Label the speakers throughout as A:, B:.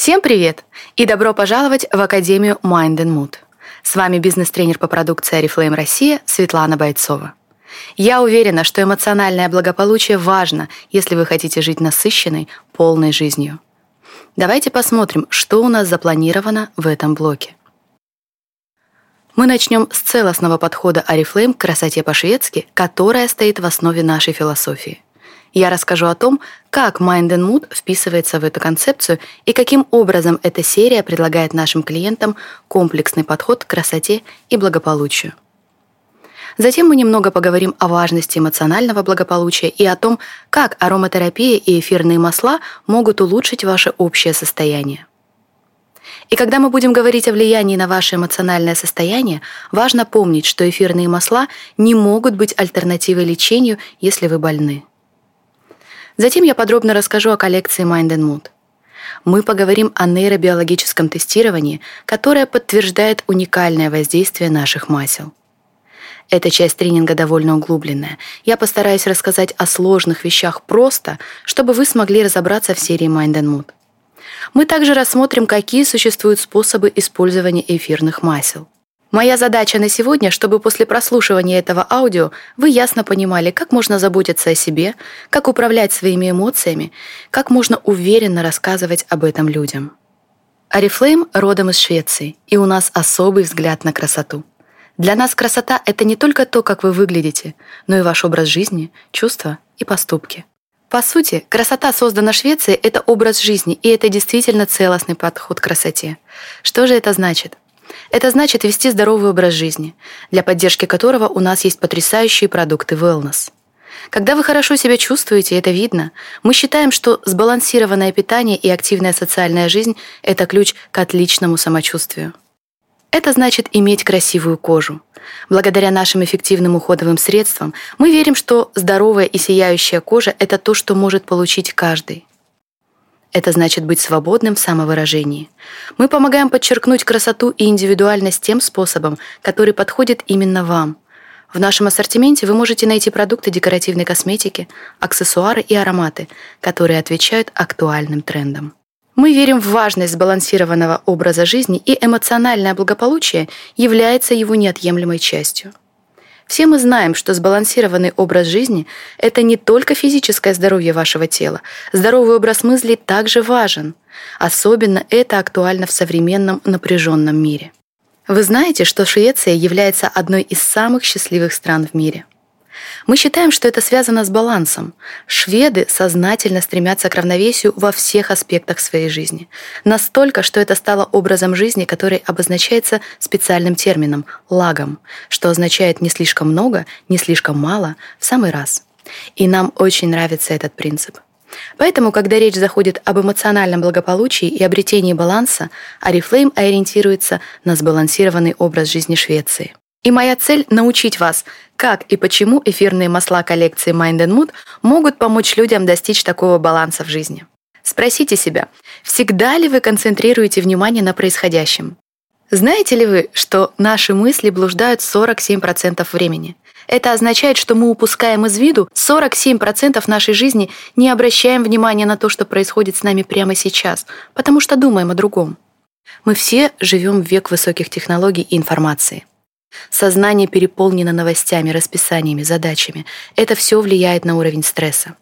A: Всем привет и добро пожаловать в Академию Mind and Mood. С вами бизнес-тренер по продукции Oriflame Россия Светлана Бойцова. Я уверена, что эмоциональное благополучие важно, если вы хотите жить насыщенной, полной жизнью. Давайте посмотрим, что у нас запланировано в этом блоке. Мы начнем с целостного подхода Oriflame к красоте по-шведски, которая стоит в основе нашей философии – я расскажу о том, как Mind and Mood вписывается в эту концепцию и каким образом эта серия предлагает нашим клиентам комплексный подход к красоте и благополучию. Затем мы немного поговорим о важности эмоционального благополучия и о том, как ароматерапия и эфирные масла могут улучшить ваше общее состояние. И когда мы будем говорить о влиянии на ваше эмоциональное состояние, важно помнить, что эфирные масла не могут быть альтернативой лечению, если вы больны. Затем я подробно расскажу о коллекции Mind and Mood. Мы поговорим о нейробиологическом тестировании, которое подтверждает уникальное воздействие наших масел. Эта часть тренинга довольно углубленная. Я постараюсь рассказать о сложных вещах просто, чтобы вы смогли разобраться в серии Mind and Mood. Мы также рассмотрим, какие существуют способы использования эфирных масел – Моя задача на сегодня, чтобы после прослушивания этого аудио вы ясно понимали, как можно заботиться о себе, как управлять своими эмоциями, как можно уверенно рассказывать об этом людям. Арифлейм родом из Швеции, и у нас особый взгляд на красоту. Для нас красота — это не только то, как вы выглядите, но и ваш образ жизни, чувства и поступки. По сути, красота создана Швецией — это образ жизни, и это действительно целостный подход к красоте. Что же это значит? Это значит вести здоровый образ жизни, для поддержки которого у нас есть потрясающие продукты wellness. Когда вы хорошо себя чувствуете, это видно, мы считаем, что сбалансированное питание и активная социальная жизнь — это ключ к отличному самочувствию. Это значит иметь красивую кожу. Благодаря нашим эффективным уходовым средствам мы верим, что здоровая и сияющая кожа — это то, что может получить каждый. Это значит быть свободным в самовыражении. Мы помогаем подчеркнуть красоту и индивидуальность тем способом, который подходит именно вам. В нашем ассортименте вы можете найти продукты декоративной косметики, аксессуары и ароматы, которые отвечают актуальным трендам. Мы верим в важность сбалансированного образа жизни, и эмоциональное благополучие является его неотъемлемой частью. Все мы знаем, что сбалансированный образ жизни — это не только физическое здоровье вашего тела. Здоровый образ мыслей также важен. Особенно это актуально в современном напряженном мире. Вы знаете, что Швеция является одной из самых счастливых стран в мире. Мы считаем, что это связано с балансом. Шведы сознательно стремятся к равновесию во всех аспектах своей жизни. Настолько, что это стало образом жизни, который обозначается специальным термином – лагом, что означает не слишком много, не слишком мало, в самый раз. И нам очень нравится этот принцип. Поэтому, когда речь заходит об эмоциональном благополучии и обретении баланса, Арифлейм ориентируется на сбалансированный образ жизни Швеции. И моя цель — научить вас, как и почему эфирные масла коллекции Mind and Mood могут помочь людям достичь такого баланса в жизни. Спросите себя, всегда ли вы концентрируете внимание на происходящем? Знаете ли вы, что наши мысли блуждают 47% времени? Это означает, что мы упускаем из виду 47% нашей жизни, не обращаем внимания на то, что происходит с нами прямо сейчас, потому что думаем о другом. Мы все живем в век высоких технологий и информации. Сознание переполнено новостями, расписаниями, задачами. Это все влияет на уровень стресса.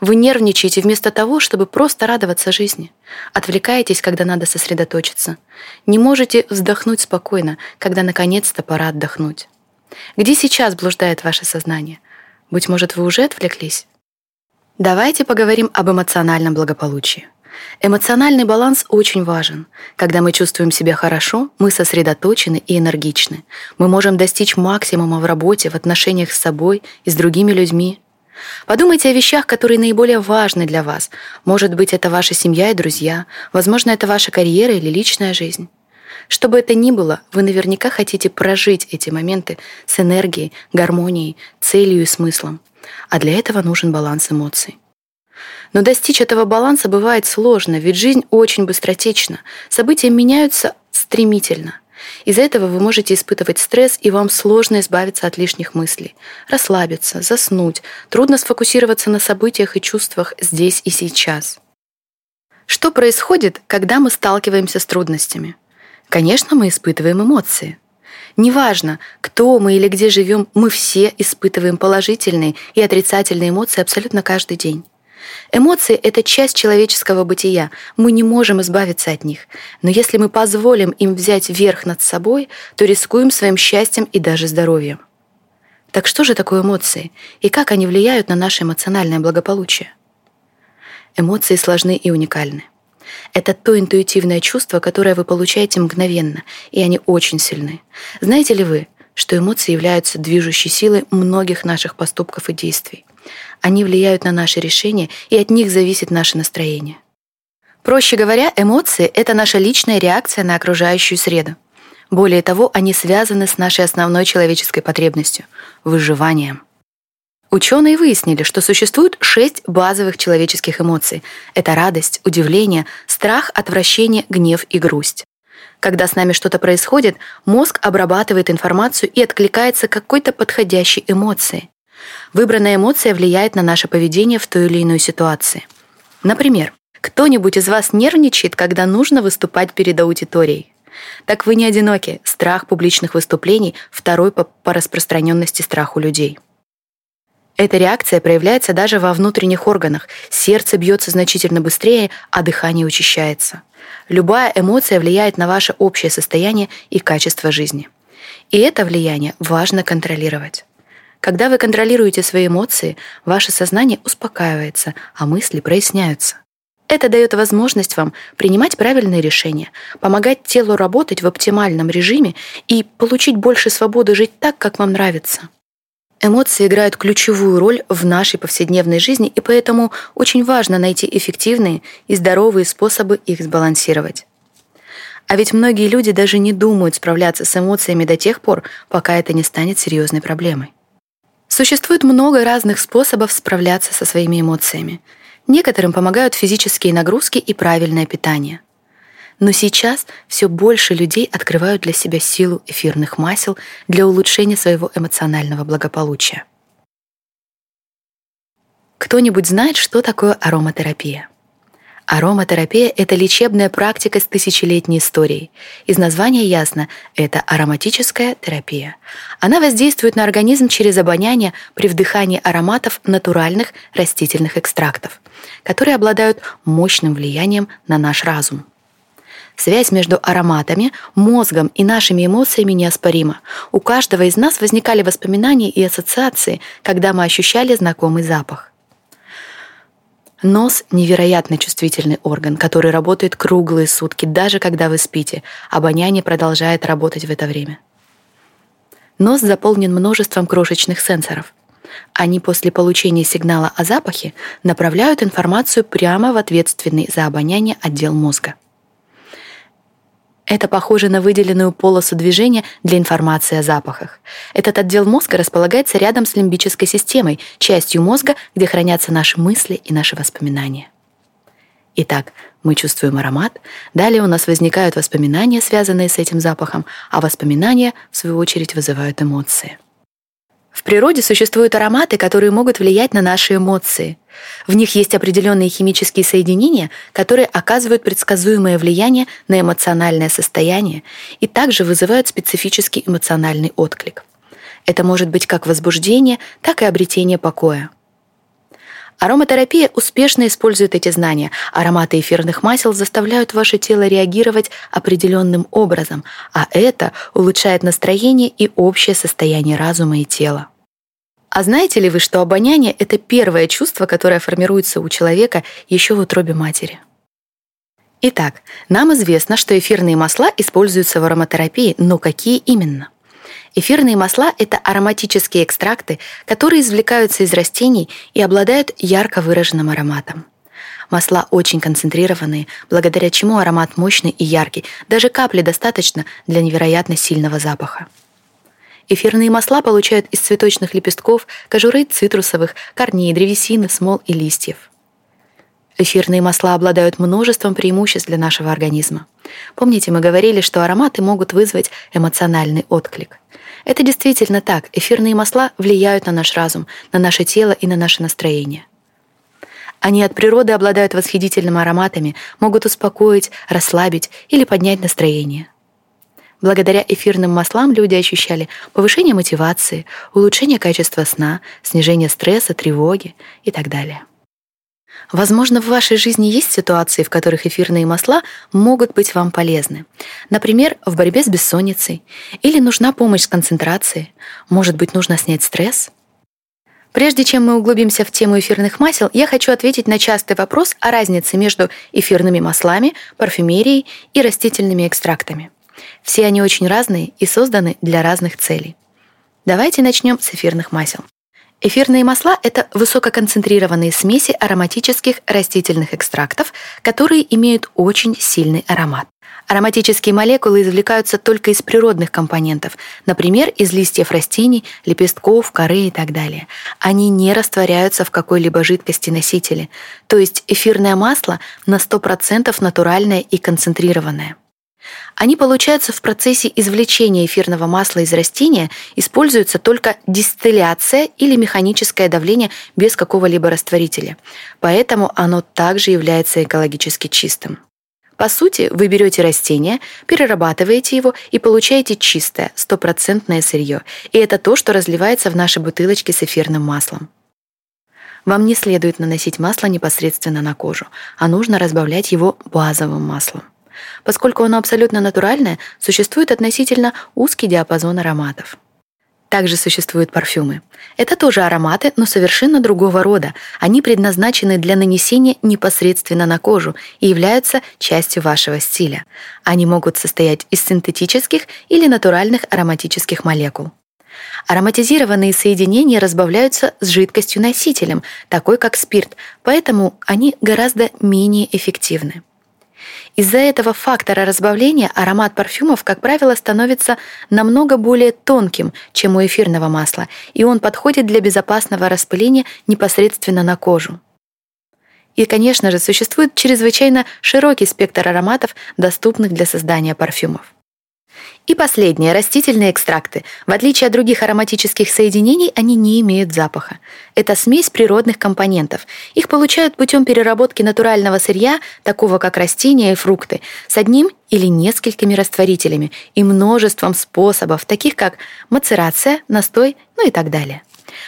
A: Вы нервничаете вместо того, чтобы просто радоваться жизни. Отвлекаетесь, когда надо сосредоточиться. Не можете вздохнуть спокойно, когда наконец-то пора отдохнуть. Где сейчас блуждает ваше сознание? Быть может, вы уже отвлеклись? Давайте поговорим об эмоциональном благополучии. Эмоциональный баланс очень важен. Когда мы чувствуем себя хорошо, мы сосредоточены и энергичны. Мы можем достичь максимума в работе, в отношениях с собой и с другими людьми. Подумайте о вещах, которые наиболее важны для вас. Может быть, это ваша семья и друзья, возможно, это ваша карьера или личная жизнь. Что бы это ни было, вы наверняка хотите прожить эти моменты с энергией, гармонией, целью и смыслом. А для этого нужен баланс эмоций. Но достичь этого баланса бывает сложно, ведь жизнь очень быстротечна. События меняются стремительно. Из-за этого вы можете испытывать стресс, и вам сложно избавиться от лишних мыслей. Расслабиться, заснуть. Трудно сфокусироваться на событиях и чувствах здесь и сейчас. Что происходит, когда мы сталкиваемся с трудностями? Конечно, мы испытываем эмоции. Неважно, кто мы или где живем, мы все испытываем положительные и отрицательные эмоции абсолютно каждый день. Эмоции — это часть человеческого бытия, мы не можем избавиться от них. Но если мы позволим им взять верх над собой, то рискуем своим счастьем и даже здоровьем. Так что же такое эмоции и как они влияют на наше эмоциональное благополучие? Эмоции сложны и уникальны. Это то интуитивное чувство, которое вы получаете мгновенно, и они очень сильны. Знаете ли вы, что эмоции являются движущей силой многих наших поступков и действий? Они влияют на наши решения, и от них зависит наше настроение. Проще говоря, эмоции — это наша личная реакция на окружающую среду. Более того, они связаны с нашей основной человеческой потребностью — выживанием. Ученые выяснили, что существует шесть базовых человеческих эмоций. Это радость, удивление, страх, отвращение, гнев и грусть. Когда с нами что-то происходит, мозг обрабатывает информацию и откликается какой-то подходящей эмоции. Выбранная эмоция влияет на наше поведение в той или иной ситуации. Например, кто-нибудь из вас нервничает, когда нужно выступать перед аудиторией? Так вы не одиноки. Страх публичных выступлений – второй по, по распространенности страх у людей. Эта реакция проявляется даже во внутренних органах. Сердце бьется значительно быстрее, а дыхание учащается. Любая эмоция влияет на ваше общее состояние и качество жизни. И это влияние важно контролировать. Когда вы контролируете свои эмоции, ваше сознание успокаивается, а мысли проясняются. Это дает возможность вам принимать правильные решения, помогать телу работать в оптимальном режиме и получить больше свободы жить так, как вам нравится. Эмоции играют ключевую роль в нашей повседневной жизни, и поэтому очень важно найти эффективные и здоровые способы их сбалансировать. А ведь многие люди даже не думают справляться с эмоциями до тех пор, пока это не станет серьезной проблемой. Существует много разных способов справляться со своими эмоциями. Некоторым помогают физические нагрузки и правильное питание. Но сейчас все больше людей открывают для себя силу эфирных масел для улучшения своего эмоционального благополучия. Кто-нибудь знает, что такое ароматерапия? Ароматерапия — это лечебная практика с тысячелетней историей. Из названия ясно — это ароматическая терапия. Она воздействует на организм через обоняние при вдыхании ароматов натуральных растительных экстрактов, которые обладают мощным влиянием на наш разум. Связь между ароматами, мозгом и нашими эмоциями неоспорима. У каждого из нас возникали воспоминания и ассоциации, когда мы ощущали знакомый запах. Нос — невероятно чувствительный орган, который работает круглые сутки, даже когда вы спите. Обоняние продолжает работать в это время. Нос заполнен множеством крошечных сенсоров. Они после получения сигнала о запахе направляют информацию прямо в ответственный за обоняние отдел мозга. Это похоже на выделенную полосу движения для информации о запахах. Этот отдел мозга располагается рядом с лимбической системой, частью мозга, где хранятся наши мысли и наши воспоминания. Итак, мы чувствуем аромат, далее у нас возникают воспоминания, связанные с этим запахом, а воспоминания, в свою очередь, вызывают эмоции. В природе существуют ароматы, которые могут влиять на наши эмоции. В них есть определенные химические соединения, которые оказывают предсказуемое влияние на эмоциональное состояние и также вызывают специфический эмоциональный отклик. Это может быть как возбуждение, так и обретение покоя. Ароматерапия успешно использует эти знания. Ароматы эфирных масел заставляют ваше тело реагировать определенным образом, а это улучшает настроение и общее состояние разума и тела. А знаете ли вы, что обоняние — это первое чувство, которое формируется у человека еще в утробе матери? Итак, нам известно, что эфирные масла используются в ароматерапии, но какие именно? Эфирные масла — это ароматические экстракты, которые извлекаются из растений и обладают ярко выраженным ароматом. Масла очень концентрированные, благодаря чему аромат мощный и яркий, даже капли достаточно для невероятно сильного запаха. Эфирные масла получают из цветочных лепестков, кожуры цитрусовых, корней, древесины, смол и листьев. Эфирные масла обладают множеством преимуществ для нашего организма. Помните, мы говорили, что ароматы могут вызвать эмоциональный отклик. Это действительно так. Эфирные масла влияют на наш разум, на наше тело и на наше настроение. Они от природы обладают восхитительными ароматами, могут успокоить, расслабить или поднять настроение. Благодаря эфирным маслам люди ощущали повышение мотивации, улучшение качества сна, снижение стресса, тревоги и так далее. Возможно, в вашей жизни есть ситуации, в которых эфирные масла могут быть вам полезны. Например, в борьбе с бессонницей. Или нужна помощь с концентрацией. Может быть, нужно снять стресс. Прежде чем мы углубимся в тему эфирных масел, я хочу ответить на частый вопрос о разнице между эфирными маслами, парфюмерией и растительными экстрактами. Все они очень разные и созданы для разных целей. Давайте начнем с эфирных масел. Эфирные масла — это высококонцентрированные смеси ароматических растительных экстрактов, которые имеют очень сильный аромат. Ароматические молекулы извлекаются только из природных компонентов, например, из листьев растений, лепестков, коры и так далее. Они не растворяются в какой-либо жидкости носителе, то есть эфирное масло на 100% натуральное и концентрированное. Они получаются в процессе извлечения эфирного масла из растения, используется только дистилляция или механическое давление без какого-либо растворителя. Поэтому оно также является экологически чистым. По сути, вы берете растение, перерабатываете его и получаете чистое, стопроцентное сырье. И это то, что разливается в наши бутылочки с эфирным маслом. Вам не следует наносить масло непосредственно на кожу, а нужно разбавлять его базовым маслом. Поскольку оно абсолютно натуральное, существует относительно узкий диапазон ароматов. Также существуют парфюмы. Это тоже ароматы, но совершенно другого рода. Они предназначены для нанесения непосредственно на кожу и являются частью вашего стиля. Они могут состоять из синтетических или натуральных ароматических молекул. Ароматизированные соединения разбавляются с жидкостью-носителем, такой как спирт, поэтому они гораздо менее эффективны. Из-за этого фактора разбавления аромат парфюмов, как правило, становится намного более тонким, чем у эфирного масла, и он подходит для безопасного распыления непосредственно на кожу. И, конечно же, существует чрезвычайно широкий спектр ароматов, доступных для создания парфюмов. И последнее, растительные экстракты. В отличие от других ароматических соединений, они не имеют запаха. Это смесь природных компонентов. Их получают путем переработки натурального сырья, такого как растения и фрукты, с одним или несколькими растворителями и множеством способов, таких как мацерация, настой, ну и так далее.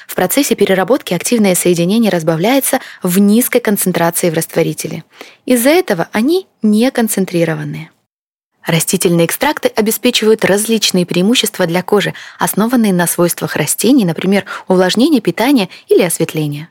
A: В процессе переработки активное соединение разбавляется в низкой концентрации в растворителе. Из-за этого они не концентрированные. Растительные экстракты обеспечивают различные преимущества для кожи, основанные на свойствах растений, например, увлажнение, питание или осветление.